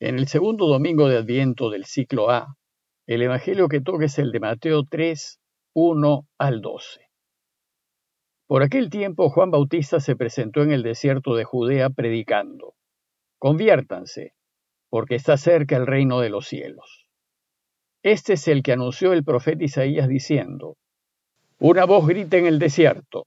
En el segundo domingo de Adviento del ciclo A, el Evangelio que toca es el de Mateo 3, 1 al 12. Por aquel tiempo Juan Bautista se presentó en el desierto de Judea predicando, Conviértanse, porque está cerca el reino de los cielos. Este es el que anunció el profeta Isaías diciendo, Una voz grita en el desierto,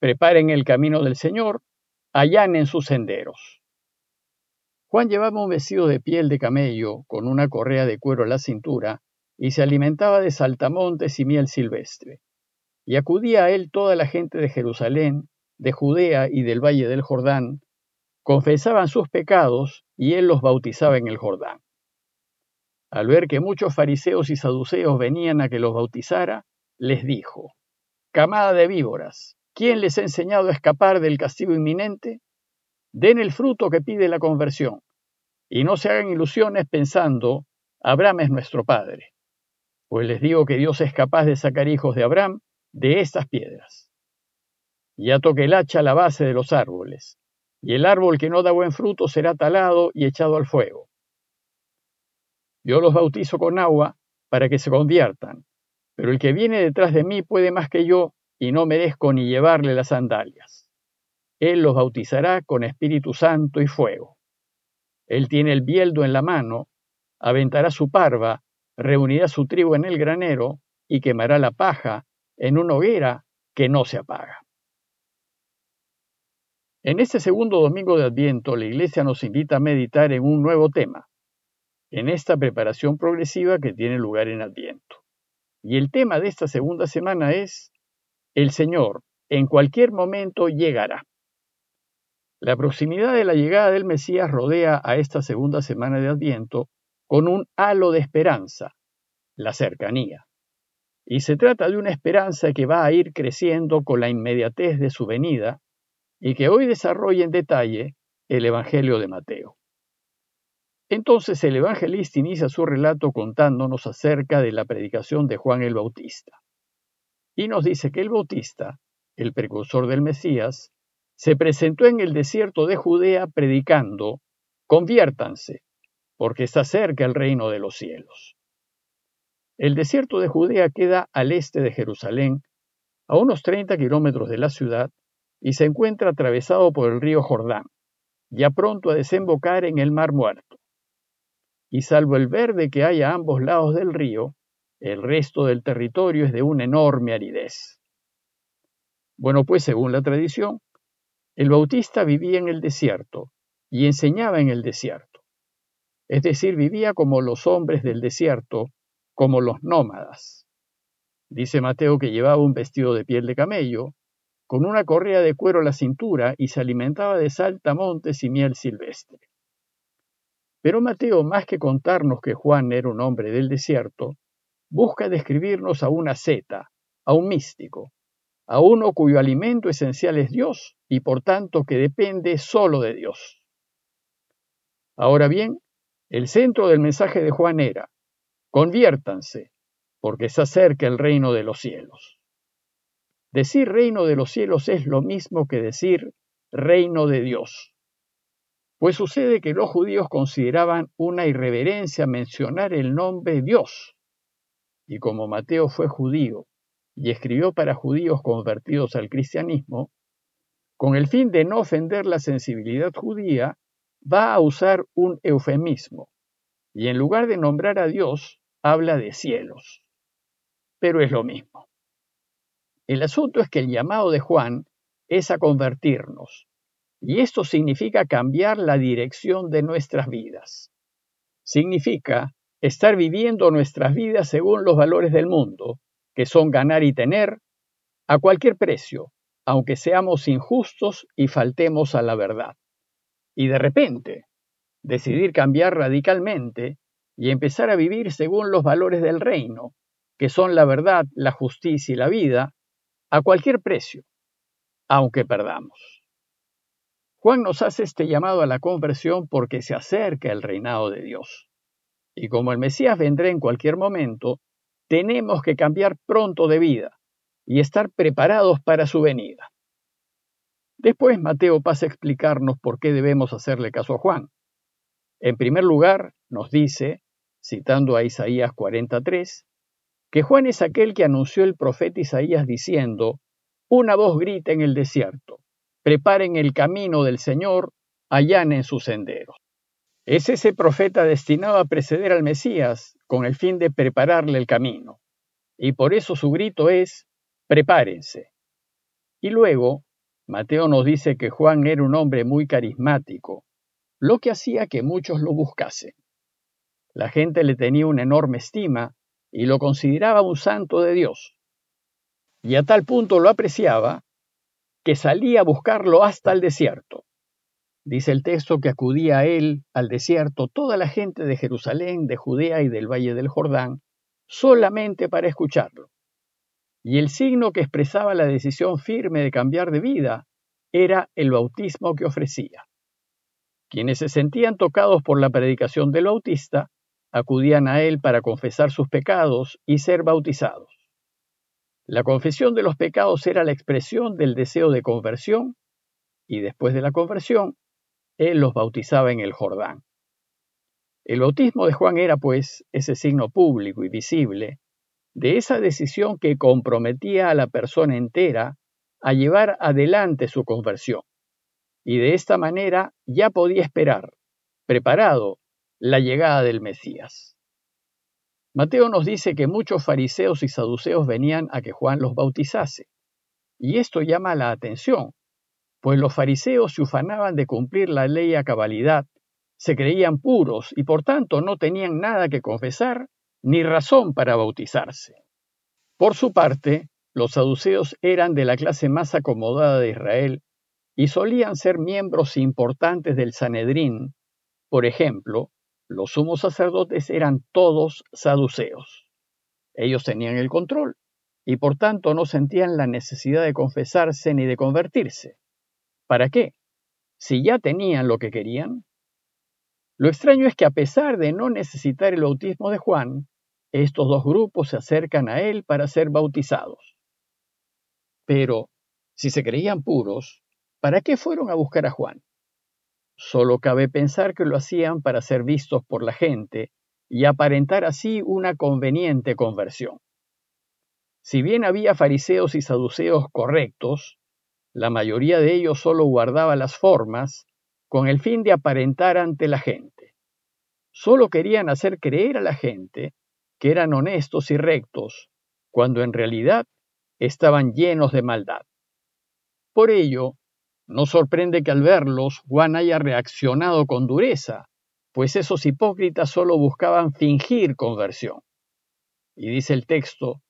preparen el camino del Señor, allanen sus senderos. Juan llevaba un vestido de piel de camello con una correa de cuero a la cintura y se alimentaba de saltamontes y miel silvestre. Y acudía a él toda la gente de Jerusalén, de Judea y del valle del Jordán, confesaban sus pecados y él los bautizaba en el Jordán. Al ver que muchos fariseos y saduceos venían a que los bautizara, les dijo, Camada de víboras, ¿quién les ha enseñado a escapar del castigo inminente? Den el fruto que pide la conversión y no se hagan ilusiones pensando, Abraham es nuestro padre. Pues les digo que Dios es capaz de sacar hijos de Abraham de estas piedras. Ya toque el hacha la base de los árboles, y el árbol que no da buen fruto será talado y echado al fuego. Yo los bautizo con agua para que se conviertan, pero el que viene detrás de mí puede más que yo y no merezco ni llevarle las sandalias. Él los bautizará con Espíritu Santo y fuego. Él tiene el bieldo en la mano, aventará su parva, reunirá su trigo en el granero y quemará la paja en una hoguera que no se apaga. En este segundo domingo de Adviento, la Iglesia nos invita a meditar en un nuevo tema, en esta preparación progresiva que tiene lugar en Adviento. Y el tema de esta segunda semana es, el Señor en cualquier momento llegará. La proximidad de la llegada del Mesías rodea a esta segunda semana de Adviento con un halo de esperanza, la cercanía. Y se trata de una esperanza que va a ir creciendo con la inmediatez de su venida y que hoy desarrolla en detalle el Evangelio de Mateo. Entonces el evangelista inicia su relato contándonos acerca de la predicación de Juan el Bautista. Y nos dice que el Bautista, el precursor del Mesías, se presentó en el desierto de Judea predicando, conviértanse, porque está cerca el reino de los cielos. El desierto de Judea queda al este de Jerusalén, a unos 30 kilómetros de la ciudad, y se encuentra atravesado por el río Jordán, ya pronto a desembocar en el Mar Muerto. Y salvo el verde que hay a ambos lados del río, el resto del territorio es de una enorme aridez. Bueno, pues según la tradición, el Bautista vivía en el desierto y enseñaba en el desierto. Es decir, vivía como los hombres del desierto, como los nómadas. Dice Mateo que llevaba un vestido de piel de camello, con una correa de cuero a la cintura y se alimentaba de saltamontes y miel silvestre. Pero Mateo, más que contarnos que Juan era un hombre del desierto, busca describirnos a una zeta, a un místico, a uno cuyo alimento esencial es Dios y por tanto que depende solo de Dios. Ahora bien, el centro del mensaje de Juan era, conviértanse, porque se acerca el reino de los cielos. Decir reino de los cielos es lo mismo que decir reino de Dios. Pues sucede que los judíos consideraban una irreverencia mencionar el nombre Dios. Y como Mateo fue judío y escribió para judíos convertidos al cristianismo, con el fin de no ofender la sensibilidad judía, va a usar un eufemismo, y en lugar de nombrar a Dios, habla de cielos. Pero es lo mismo. El asunto es que el llamado de Juan es a convertirnos, y esto significa cambiar la dirección de nuestras vidas. Significa estar viviendo nuestras vidas según los valores del mundo, que son ganar y tener, a cualquier precio, aunque seamos injustos y faltemos a la verdad. Y de repente, decidir cambiar radicalmente y empezar a vivir según los valores del reino, que son la verdad, la justicia y la vida, a cualquier precio, aunque perdamos. Juan nos hace este llamado a la conversión porque se acerca el reinado de Dios. Y como el Mesías vendrá en cualquier momento, tenemos que cambiar pronto de vida y estar preparados para su venida. Después Mateo pasa a explicarnos por qué debemos hacerle caso a Juan. En primer lugar, nos dice, citando a Isaías 43, que Juan es aquel que anunció el profeta Isaías diciendo, una voz grita en el desierto, preparen el camino del Señor, allanen sus senderos. Es ese profeta destinado a preceder al Mesías con el fin de prepararle el camino. Y por eso su grito es, prepárense. Y luego, Mateo nos dice que Juan era un hombre muy carismático, lo que hacía que muchos lo buscasen. La gente le tenía una enorme estima y lo consideraba un santo de Dios. Y a tal punto lo apreciaba que salía a buscarlo hasta el desierto. Dice el texto que acudía a él, al desierto, toda la gente de Jerusalén, de Judea y del Valle del Jordán, solamente para escucharlo. Y el signo que expresaba la decisión firme de cambiar de vida era el bautismo que ofrecía. Quienes se sentían tocados por la predicación del bautista acudían a él para confesar sus pecados y ser bautizados. La confesión de los pecados era la expresión del deseo de conversión y después de la conversión, él los bautizaba en el Jordán. El bautismo de Juan era, pues, ese signo público y visible de esa decisión que comprometía a la persona entera a llevar adelante su conversión y de esta manera ya podía esperar, preparado, la llegada del Mesías. Mateo nos dice que muchos fariseos y saduceos venían a que Juan los bautizase, y esto llama la atención, pues los fariseos se ufanaban de cumplir la ley a cabalidad, se creían puros y por tanto no tenían nada que confesar ni razón para bautizarse. Por su parte, los saduceos eran de la clase más acomodada de Israel y solían ser miembros importantes del Sanedrín. Por ejemplo, los sumos sacerdotes eran todos saduceos. Ellos tenían el control y por tanto no sentían la necesidad de confesarse ni de convertirse. ¿Para qué? Si ya tenían lo que querían. Lo extraño es que a pesar de no necesitar el bautismo de Juan, estos dos grupos se acercan a él para ser bautizados. Pero, si se creían puros, ¿Para qué fueron a buscar a Juan? Solo cabe pensar que lo hacían para ser vistos por la gente y aparentar así una conveniente conversión. Si bien había fariseos y saduceos correctos, la mayoría de ellos solo guardaba las formas con el fin de aparentar ante la gente. Solo querían hacer creer a la gente que eran honestos y rectos, cuando en realidad estaban llenos de maldad. Por ello, no sorprende que al verlos Juan haya reaccionado con dureza, pues esos hipócritas solo buscaban fingir conversión. Y dice el texto,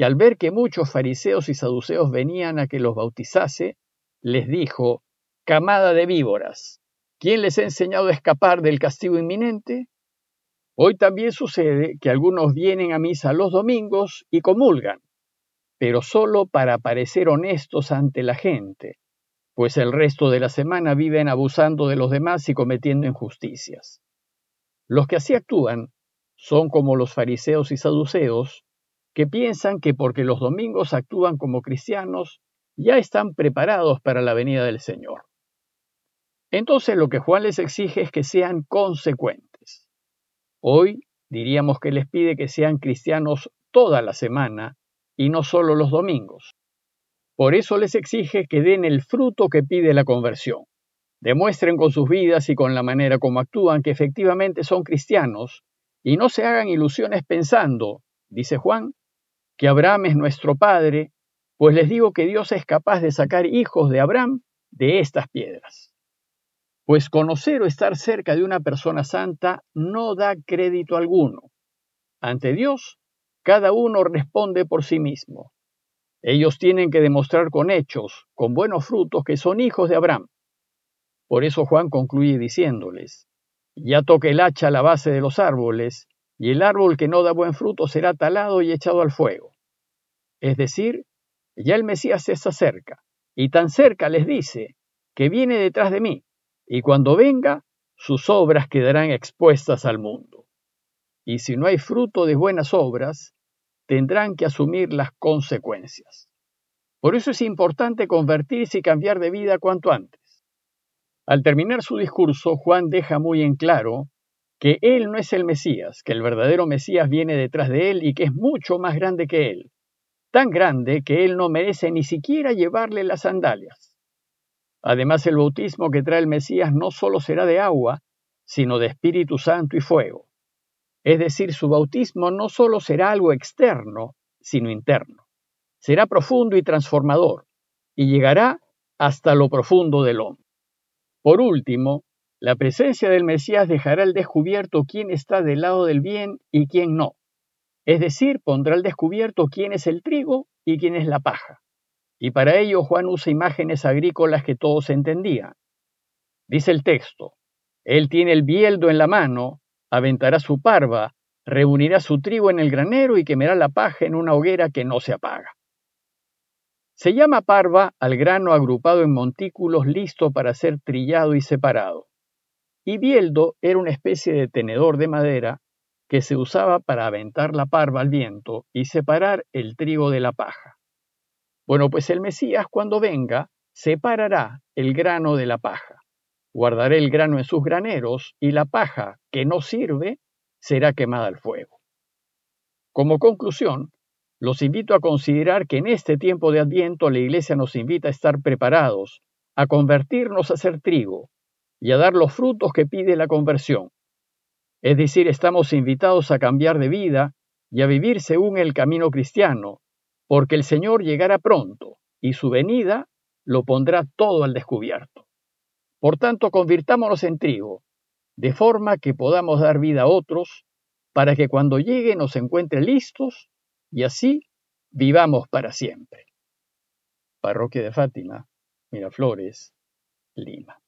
que al ver que muchos fariseos y saduceos venían a que los bautizase, les dijo, camada de víboras, ¿quién les ha enseñado a escapar del castigo inminente? Hoy también sucede que algunos vienen a misa los domingos y comulgan, pero solo para parecer honestos ante la gente pues el resto de la semana viven abusando de los demás y cometiendo injusticias. Los que así actúan son como los fariseos y saduceos, que piensan que porque los domingos actúan como cristianos, ya están preparados para la venida del Señor. Entonces lo que Juan les exige es que sean consecuentes. Hoy diríamos que les pide que sean cristianos toda la semana y no solo los domingos. Por eso les exige que den el fruto que pide la conversión. Demuestren con sus vidas y con la manera como actúan que efectivamente son cristianos y no se hagan ilusiones pensando, dice Juan, que Abraham es nuestro Padre, pues les digo que Dios es capaz de sacar hijos de Abraham de estas piedras. Pues conocer o estar cerca de una persona santa no da crédito alguno. Ante Dios, cada uno responde por sí mismo. Ellos tienen que demostrar con hechos, con buenos frutos, que son hijos de Abraham. Por eso Juan concluye diciéndoles, ya toque el hacha a la base de los árboles, y el árbol que no da buen fruto será talado y echado al fuego. Es decir, ya el Mesías se acerca, y tan cerca les dice, que viene detrás de mí, y cuando venga, sus obras quedarán expuestas al mundo. Y si no hay fruto de buenas obras, tendrán que asumir las consecuencias. Por eso es importante convertirse y cambiar de vida cuanto antes. Al terminar su discurso, Juan deja muy en claro que él no es el Mesías, que el verdadero Mesías viene detrás de él y que es mucho más grande que él, tan grande que él no merece ni siquiera llevarle las sandalias. Además, el bautismo que trae el Mesías no solo será de agua, sino de Espíritu Santo y fuego. Es decir, su bautismo no solo será algo externo, sino interno. Será profundo y transformador, y llegará hasta lo profundo del hombre. Por último, la presencia del Mesías dejará al descubierto quién está del lado del bien y quién no. Es decir, pondrá al descubierto quién es el trigo y quién es la paja. Y para ello Juan usa imágenes agrícolas que todos entendían. Dice el texto, Él tiene el bieldo en la mano, aventará su parva, reunirá su trigo en el granero y quemará la paja en una hoguera que no se apaga. Se llama parva al grano agrupado en montículos listo para ser trillado y separado y bieldo era una especie de tenedor de madera que se usaba para aventar la parva al viento y separar el trigo de la paja. Bueno, pues el Mesías cuando venga separará el grano de la paja, guardará el grano en sus graneros y la paja que no sirve será quemada al fuego. Como conclusión, los invito a considerar que en este tiempo de Adviento la Iglesia nos invita a estar preparados, a convertirnos a ser trigo, y a dar los frutos que pide la conversión. Es decir, estamos invitados a cambiar de vida y a vivir según el camino cristiano, porque el Señor llegará pronto y su venida lo pondrá todo al descubierto. Por tanto, convirtámonos en trigo, de forma que podamos dar vida a otros, para que cuando llegue nos encuentre listos y así vivamos para siempre. Parroquia de Fátima, Miraflores, Lima.